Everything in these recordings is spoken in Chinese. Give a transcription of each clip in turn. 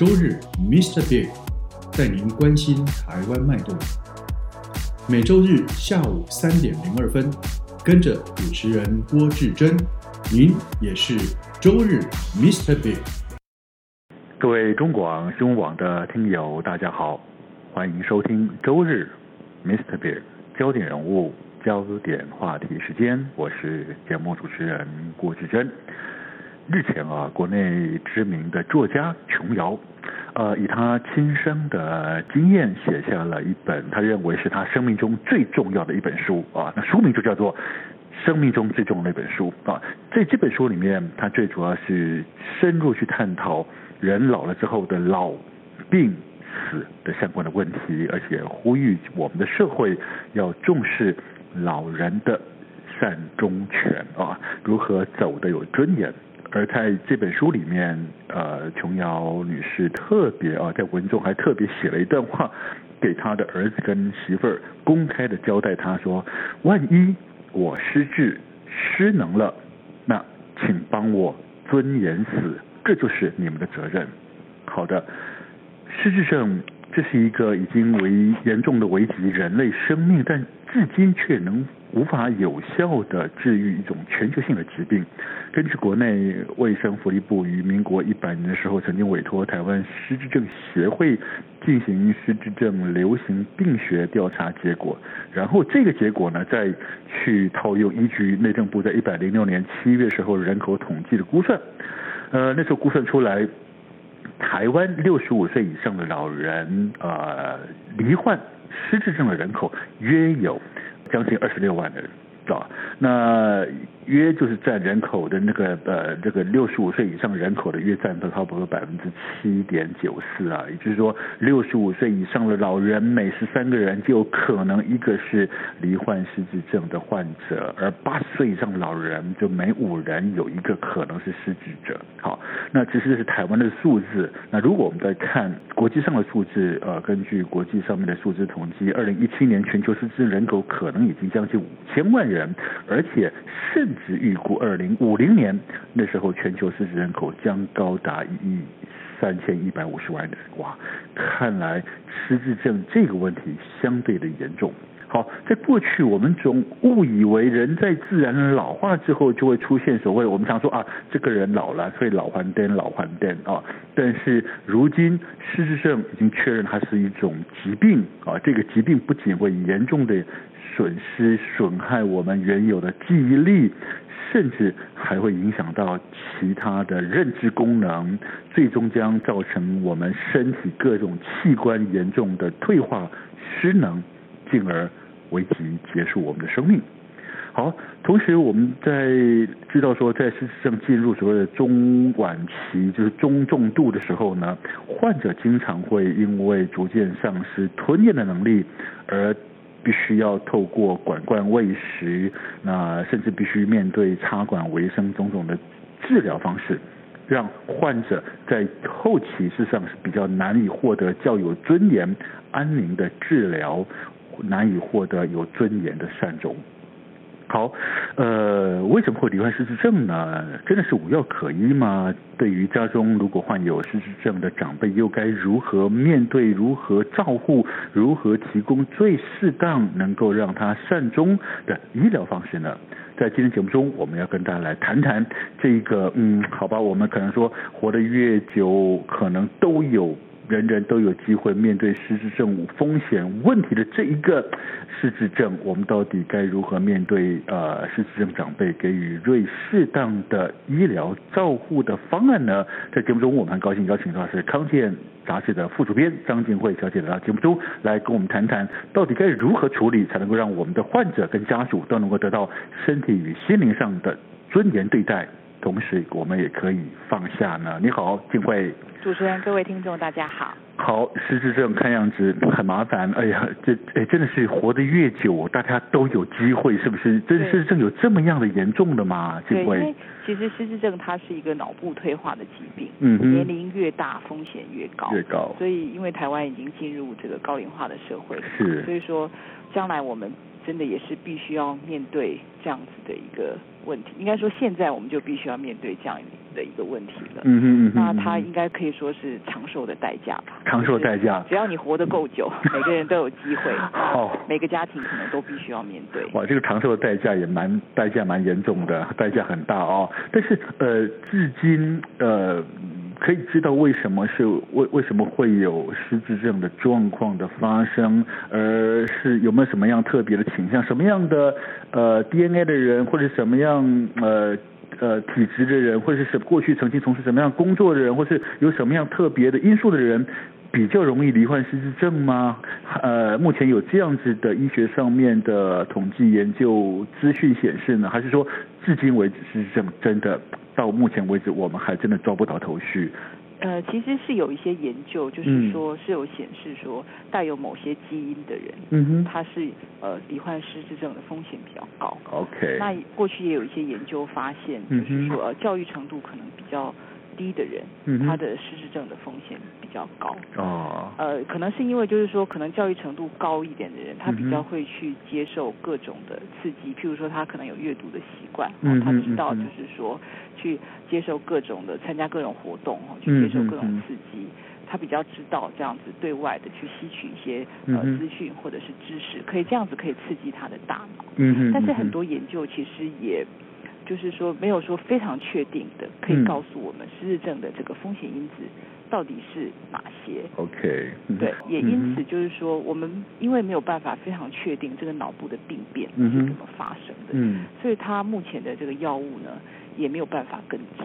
周日，Mr. Big 带您关心台湾脉动。每周日下午三点零二分，跟着主持人郭志珍，您也是周日 Mr. Big。各位中广新闻网的听友，大家好，欢迎收听周日 Mr. Big 焦点人物、焦点话题时间，我是节目主持人郭志珍。日前啊，国内知名的作家琼瑶，呃，以他亲身的经验写下了一本他认为是他生命中最重要的一本书啊，那书名就叫做《生命中最重要的一本书》啊。在这本书里面，他最主要是深入去探讨人老了之后的老、病、死的相关的问题，而且呼吁我们的社会要重视老人的善终权啊，如何走得有尊严。而在这本书里面，呃，琼瑶女士特别啊，在文中还特别写了一段话，给她的儿子跟媳妇儿公开的交代，她说：“万一我失智失能了，那请帮我尊严死，这就是你们的责任。”好的，失智症这是一个已经为严重的危及人类生命，但至今却能无法有效的治愈一种全球性的疾病。根据国内卫生福利部于民国一百年的时候，曾经委托台湾失智症协会进行失智症流行病学调查结果，然后这个结果呢，再去套用依据内政部在一百零六年七月时候人口统计的估算，呃，那时候估算出来，台湾六十五岁以上的老人，呃，罹患失智症的人口约有将近二十六万人。啊，那约就是占人口的那个呃，这个六十五岁以上人口的约占都差不多百分之七点九四啊，也就是说，六十五岁以上的老人每十三个人就有可能一个是罹患失智症的患者，而八十岁以上的老人就每五人有一个可能是失智者。好，那其实这是台湾的数字。那如果我们在看国际上的数字，呃，根据国际上面的数字统计，二零一七年全球失智人口可能已经将近五千万人。而且甚是预估，二零五零年那时候全球失智人口将高达一亿三千一百五十万人。哇，看来失智症这个问题相对的严重。好，在过去我们总误以为人在自然老化之后就会出现所谓我们常说啊，这个人老了，所以老还癫，老还癫啊。但是如今失智症已经确认它是一种疾病啊，这个疾病不仅会严重的。损失损害我们原有的记忆力，甚至还会影响到其他的认知功能，最终将造成我们身体各种器官严重的退化失能，进而危及结束我们的生命。好，同时我们在知道说，在失智症进入所谓的中晚期，就是中重度的时候呢，患者经常会因为逐渐丧失吞咽的能力而。必须要透过管灌喂食，那甚至必须面对插管维生种种的治疗方式，让患者在后期事实上是比较难以获得较有尊严、安宁的治疗，难以获得有尊严的善终。好，呃，为什么会罹患失智症呢？真的是无药可医吗？对于家中如果患有失智症的长辈，又该如何面对？如何照顾？如何提供最适当能够让他善终的医疗方式呢？在今天节目中，我们要跟大家来谈谈这个，嗯，好吧，我们可能说活得越久，可能都有。人人都有机会面对失智症风险问题的这一个失智症，我们到底该如何面对？呃，失智症长辈给予最适当的医疗照护的方案呢？在节目中，我们很高兴邀请到是康健杂志的副主编张静慧小姐来到节目中来跟我们谈谈，到底该如何处理，才能够让我们的患者跟家属都能够得到身体与心灵上的尊严对待，同时我们也可以放下呢？你好，静慧。主持人，各位听众，大家好。好，失智症看样子很麻烦。哎呀，这哎真的是活得越久，大家都有机会，是不是？这失智症有这么样的严重的吗？对，因为其实失智症它是一个脑部退化的疾病，嗯哼，年龄越大风险越高，越高。所以因为台湾已经进入这个高龄化的社会，是，所以说将来我们。真的也是必须要面对这样子的一个问题，应该说现在我们就必须要面对这样的一个问题了。嗯哼嗯哼。那它应该可以说是长寿的代价吧？长寿代价。只要你活得够久，每个人都有机会。哦。每个家庭可能都必须要面对。哇，这个长寿的代价也蛮代价蛮严重的，代价很大哦。但是呃，至今呃。可以知道为什么是为为什么会有失智症的状况的发生，而是有没有什么样特别的倾向，什么样的呃 DNA 的人，或者什么样呃呃体质的人，或者是过去曾经从事什么样工作的人，或是有什么样特别的因素的人，比较容易罹患失智症吗？呃，目前有这样子的医学上面的统计研究资讯显示呢，还是说至今为止失智症真的？到目前为止，我们还真的抓不到头绪。呃，其实是有一些研究，就是说是有显示说，带有某些基因的人，嗯哼，他是呃罹患失智症的风险比较高。OK。那过去也有一些研究发现，就是说呃教育程度可能比较低的人，嗯，他的失智症的风险比较高。哦。呃，可能是因为就是说，可能教育程度高一点的人，他比较会去接受各种的刺激，譬如说他可能有阅读的习惯，嗯，他知道就是说去接受各种的参加各种活动，去接受各种刺激，他比较知道这样子对外的去吸取一些呃资讯或者是知识，可以这样子可以刺激他的大脑。嗯，但是很多研究其实也。就是说，没有说非常确定的，可以告诉我们失智症的这个风险因子到底是哪些。OK，对，也因此就是说，我们因为没有办法非常确定这个脑部的病变是怎么发生的，嗯，所以他目前的这个药物呢，也没有办法根治。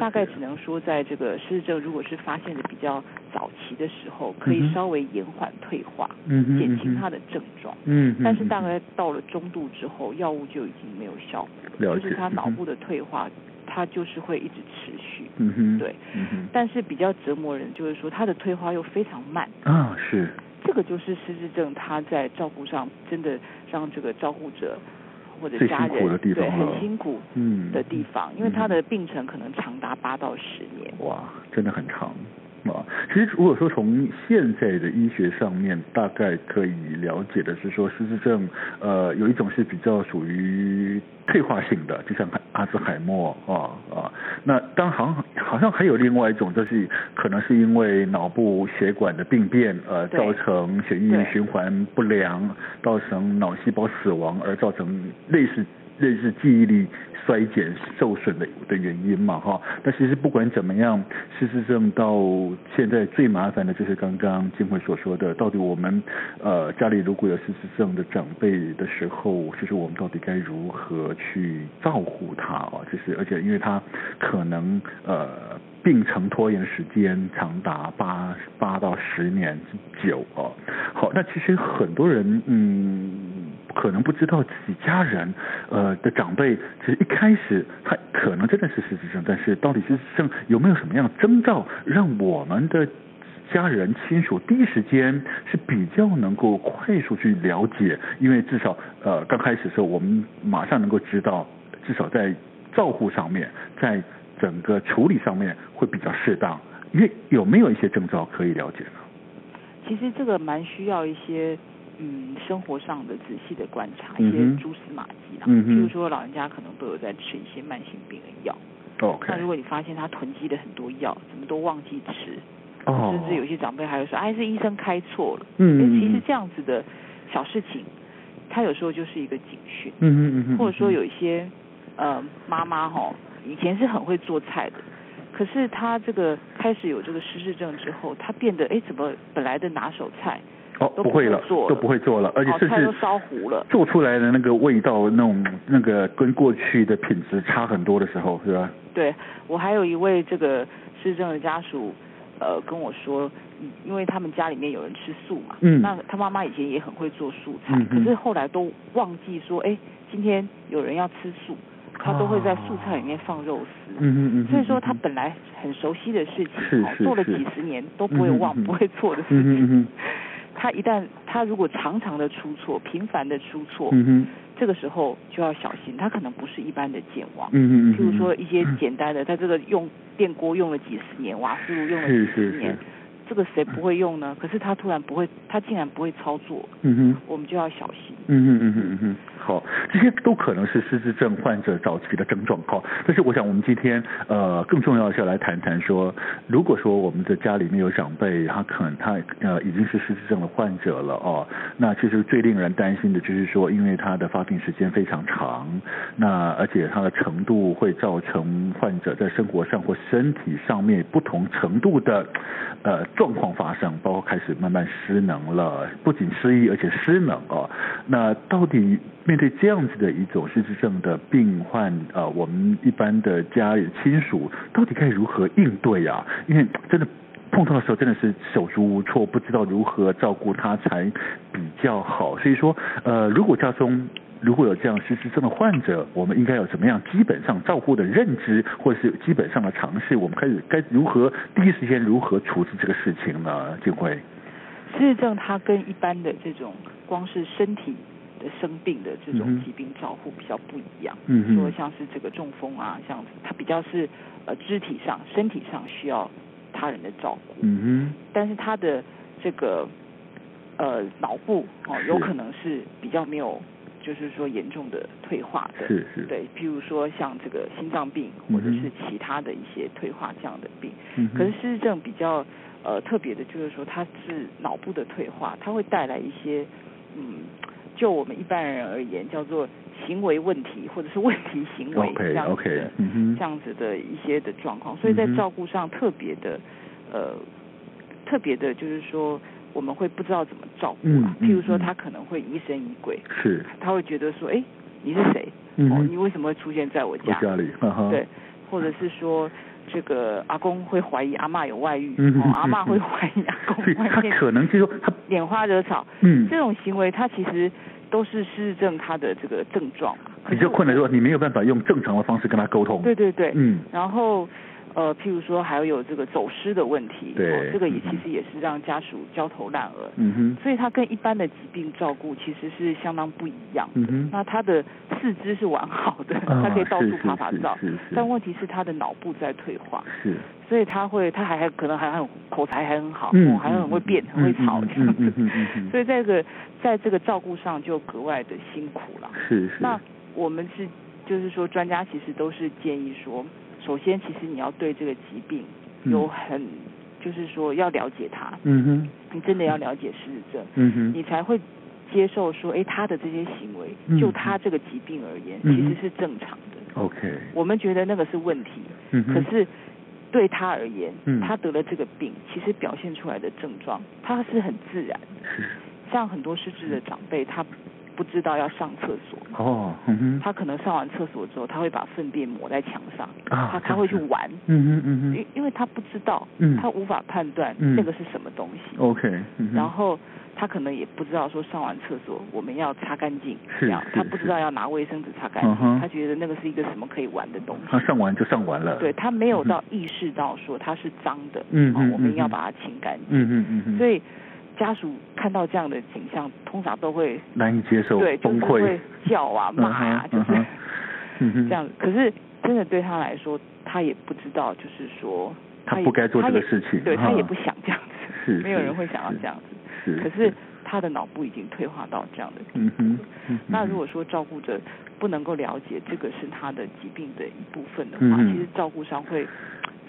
大概只能说，在这个失智症如果是发现的比较早期的时候，可以稍微延缓退化，嗯，减轻他的症状，嗯，但是大概到了中度之后，药物就已经没有效果了，就是他脑部的退化，它就是会一直持续，嗯哼，对，嗯哼，但是比较折磨人就是说，它的退化又非常慢，啊，是，这个就是失智症，它在照顾上真的让这个照顾者。或者家人对很辛苦的地方，嗯，因为他的病程可能长达八到十年。哇，真的很长啊！其实如果说从现在的医学上面，大概可以了解的是说，失智症呃有一种是比较属于退化性的，就像阿兹海默啊啊。那当然好像好像还有另外一种，就是可能是因为脑部血管的病变，呃，造成血液循环不良，造成脑细胞死亡，而造成类似类似记忆力。衰减受损的的原因嘛，哈，但其实不管怎么样，失智症到现在最麻烦的就是刚刚金慧所说的，到底我们呃家里如果有失智症的长辈的时候，就是我们到底该如何去照顾他啊？就是而且因为他可能呃病程拖延时间长达八八到十年之久啊。好，那其实很多人嗯。可能不知道自己家人，呃的长辈，其实一开始他可能真的是失智症，但是到底失智症有没有什么样征兆，让我们的家人亲属第一时间是比较能够快速去了解？因为至少呃刚开始的时候，我们马上能够知道，至少在照护上面，在整个处理上面会比较适当。因为有没有一些征兆可以了解呢？其实这个蛮需要一些。嗯，生活上的仔细的观察，一些蛛丝马迹啊，嗯，譬如说老人家可能都有在吃一些慢性病的药，OK。那如果你发现他囤积了很多药，怎么都忘记吃，哦，甚至有些长辈还会说，哎，是医生开错了，嗯，其实这样子的小事情，他有时候就是一个警讯，嗯嗯嗯，或者说有一些呃妈妈哈，以前是很会做菜的，可是他这个开始有这个失智症之后，他变得哎，怎么本来的拿手菜。哦，不会了，都不会做了，而且甚至烧糊了，做出来的那个味道，那种那个跟过去的品质差很多的时候，是吧？对，我还有一位这个市政的家属，呃，跟我说，因为他们家里面有人吃素嘛，嗯，那他妈妈以前也很会做素菜，嗯，可是后来都忘记说，哎，今天有人要吃素，他都会在素菜里面放肉丝。嗯嗯嗯。所以说他本来很熟悉的事情，是是是做了几十年都不会忘、嗯嗯嗯不会错的事情。他一旦他如果常常的出错，频繁的出错，嗯哼。这个时候就要小心，他可能不是一般的健忘。嗯嗯嗯。譬如说一些简单的，他这个用电锅用了几十年，瓦斯炉用了几十年。这个谁不会用呢？可是他突然不会，他竟然不会操作，嗯哼，我们就要小心。嗯嗯嗯嗯嗯，好，这些都可能是失智症患者早期的症状哈。但是我想我们今天呃更重要的是要来谈谈说，如果说我们的家里面有长辈，他可能他呃已经是失智症的患者了哦，那其实最令人担心的就是说，因为他的发病时间非常长，那而且他的程度会造成患者在生活上或身体上面不同程度的呃。状况发生，包括开始慢慢失能了，不仅失忆，而且失能哦。那那到底面对这样子的一种失智症的病患，呃，我们一般的家里亲属到底该如何应对、啊？因为真的碰到的时候，真的是手足无措，不知道如何照顾他才比较好。所以说，呃，如果家中如果有这样失智症的患者，我们应该有什么样基本上照顾的认知，或者是基本上的尝试？我们开始该如何第一时间如何处置这个事情呢？静慧，失智症它跟一般的这种光是身体的生病的这种疾病照护比较不一样。嗯，说像是这个中风啊这样子，它比较是呃肢体上、身体上需要他人的照顾。嗯哼。但是他的这个呃脑部哦，有可能是比较没有。就是说严重的退化的，是是，对，譬如说像这个心脏病或者是其他的一些退化这样的病。嗯。可是失智症比较呃特别的，就是说它是脑部的退化，它会带来一些嗯，就我们一般人而言叫做行为问题或者是问题行为这样子的 OK 嗯这样子的一些的状况，所以在照顾上特别的呃特别的，就是说。我们会不知道怎么照顾、啊嗯、譬如说他可能会疑神疑鬼，是，他会觉得说，哎，你是谁？嗯、哦，你为什么会出现在我家？我家里，对，或者是说，这个阿公会怀疑阿妈有外遇，嗯、哦，阿妈会怀疑阿公他可能就是他拈花惹草，嗯，这种行为他其实都是失智症他的这个症状嘛。比较困难说，你没有办法用正常的方式跟他沟通。对对对，嗯，然后。呃，譬如说还有这个走失的问题，对，哦、这个也其实也是让家属焦头烂额。嗯哼。所以他跟一般的疾病照顾其实是相当不一样。嗯哼。那他的四肢是完好的，哦、他可以到处爬爬照。是是，是，但问题是他的脑部在退化。是。所以他会，他还还可能还很口才还很好，嗯，哦、还很会变，嗯、很会吵这样子。嗯嗯嗯嗯嗯、所以在这个在这个照顾上就格外的辛苦了。是是。那我们是就是说专家其实都是建议说。首先，其实你要对这个疾病有很，嗯、就是说要了解它。嗯哼。你真的要了解失智症。嗯哼。你才会接受说，哎，他的这些行为，嗯、就他这个疾病而言，嗯、其实是正常的。OK。我们觉得那个是问题。嗯。可是对他而言，嗯、他得了这个病，其实表现出来的症状，他是很自然的。像很多失智的长辈，他。不知道要上厕所。哦，嗯哼，他可能上完厕所之后，他会把粪便抹在墙上，啊，他他会去玩，嗯哼嗯哼，因因为他不知道，嗯，他无法判断那个是什么东西，OK，嗯，然后他可能也不知道说上完厕所我们要擦干净，是，这样，他不知道要拿卫生纸擦干净，他觉得那个是一个什么可以玩的东西，他上完就上完了，对，他没有到意识到说它是脏的，嗯，我们要把它清干净，嗯嗯嗯嗯，所以。家属看到这样的景象，通常都会难以接受，对，崩溃，就是会叫啊、骂啊，就是这样。可是真的对他来说，他也不知道，就是说他不该做这个事情，对他也不想这样子，是没有人会想要这样子。是，可是他的脑部已经退化到这样的地步。那如果说照顾者不能够了解这个是他的疾病的一部分的话，其实照顾上会。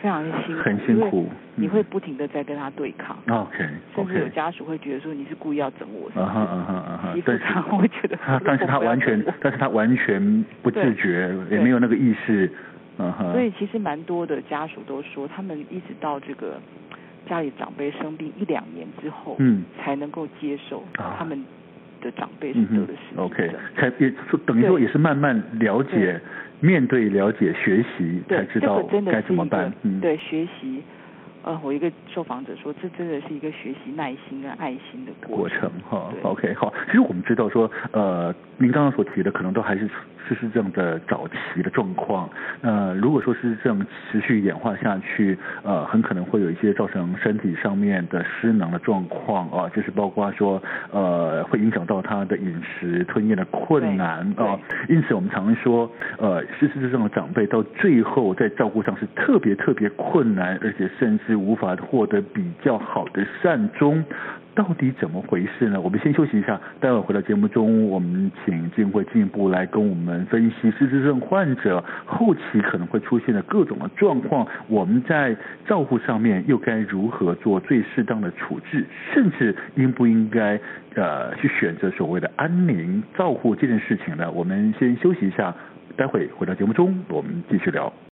非常辛苦，很辛苦，你会不停的在跟他对抗。OK，甚至有家属会觉得说你是故意要整我，啊哈啊哈啊哈，欺负他，我会觉得。但是他完全，但是他完全不自觉，也没有那个意识，嗯哼。所以其实蛮多的家属都说，他们一直到这个家里长辈生病一两年之后，嗯，才能够接受他们的长辈是得的失智症。OK，才也等于说也是慢慢了解。面对、了解、学习，才知道该怎么办。嗯，对，学习，呃，我一个受访者说，这真的是一个学习耐心跟爱心的过程哈。OK，好，其实我们知道说，呃，您刚刚所提的可能都还是失智症的早期的状况。那、呃、如果说失智症持续演化下去，呃，很可能会有一些造成身体上面的失能的状况啊，就是包括说，呃，会影响到他的饮食吞咽的困难啊。因此，我们常说，呃，失智症的长辈到最后在照顾上是特别特别困难，而且甚至无法获得比较好的善终。到底怎么回事呢？我们先休息一下，待会回到节目中，我们请静慧进一步来跟我们分析失智症患者后期可能会出现的各种的状况，我们在照护上面又该如何做最适当的处置，甚至应不应该呃去选择所谓的安宁照护这件事情呢？我们先休息一下，待会回到节目中，我们继续聊。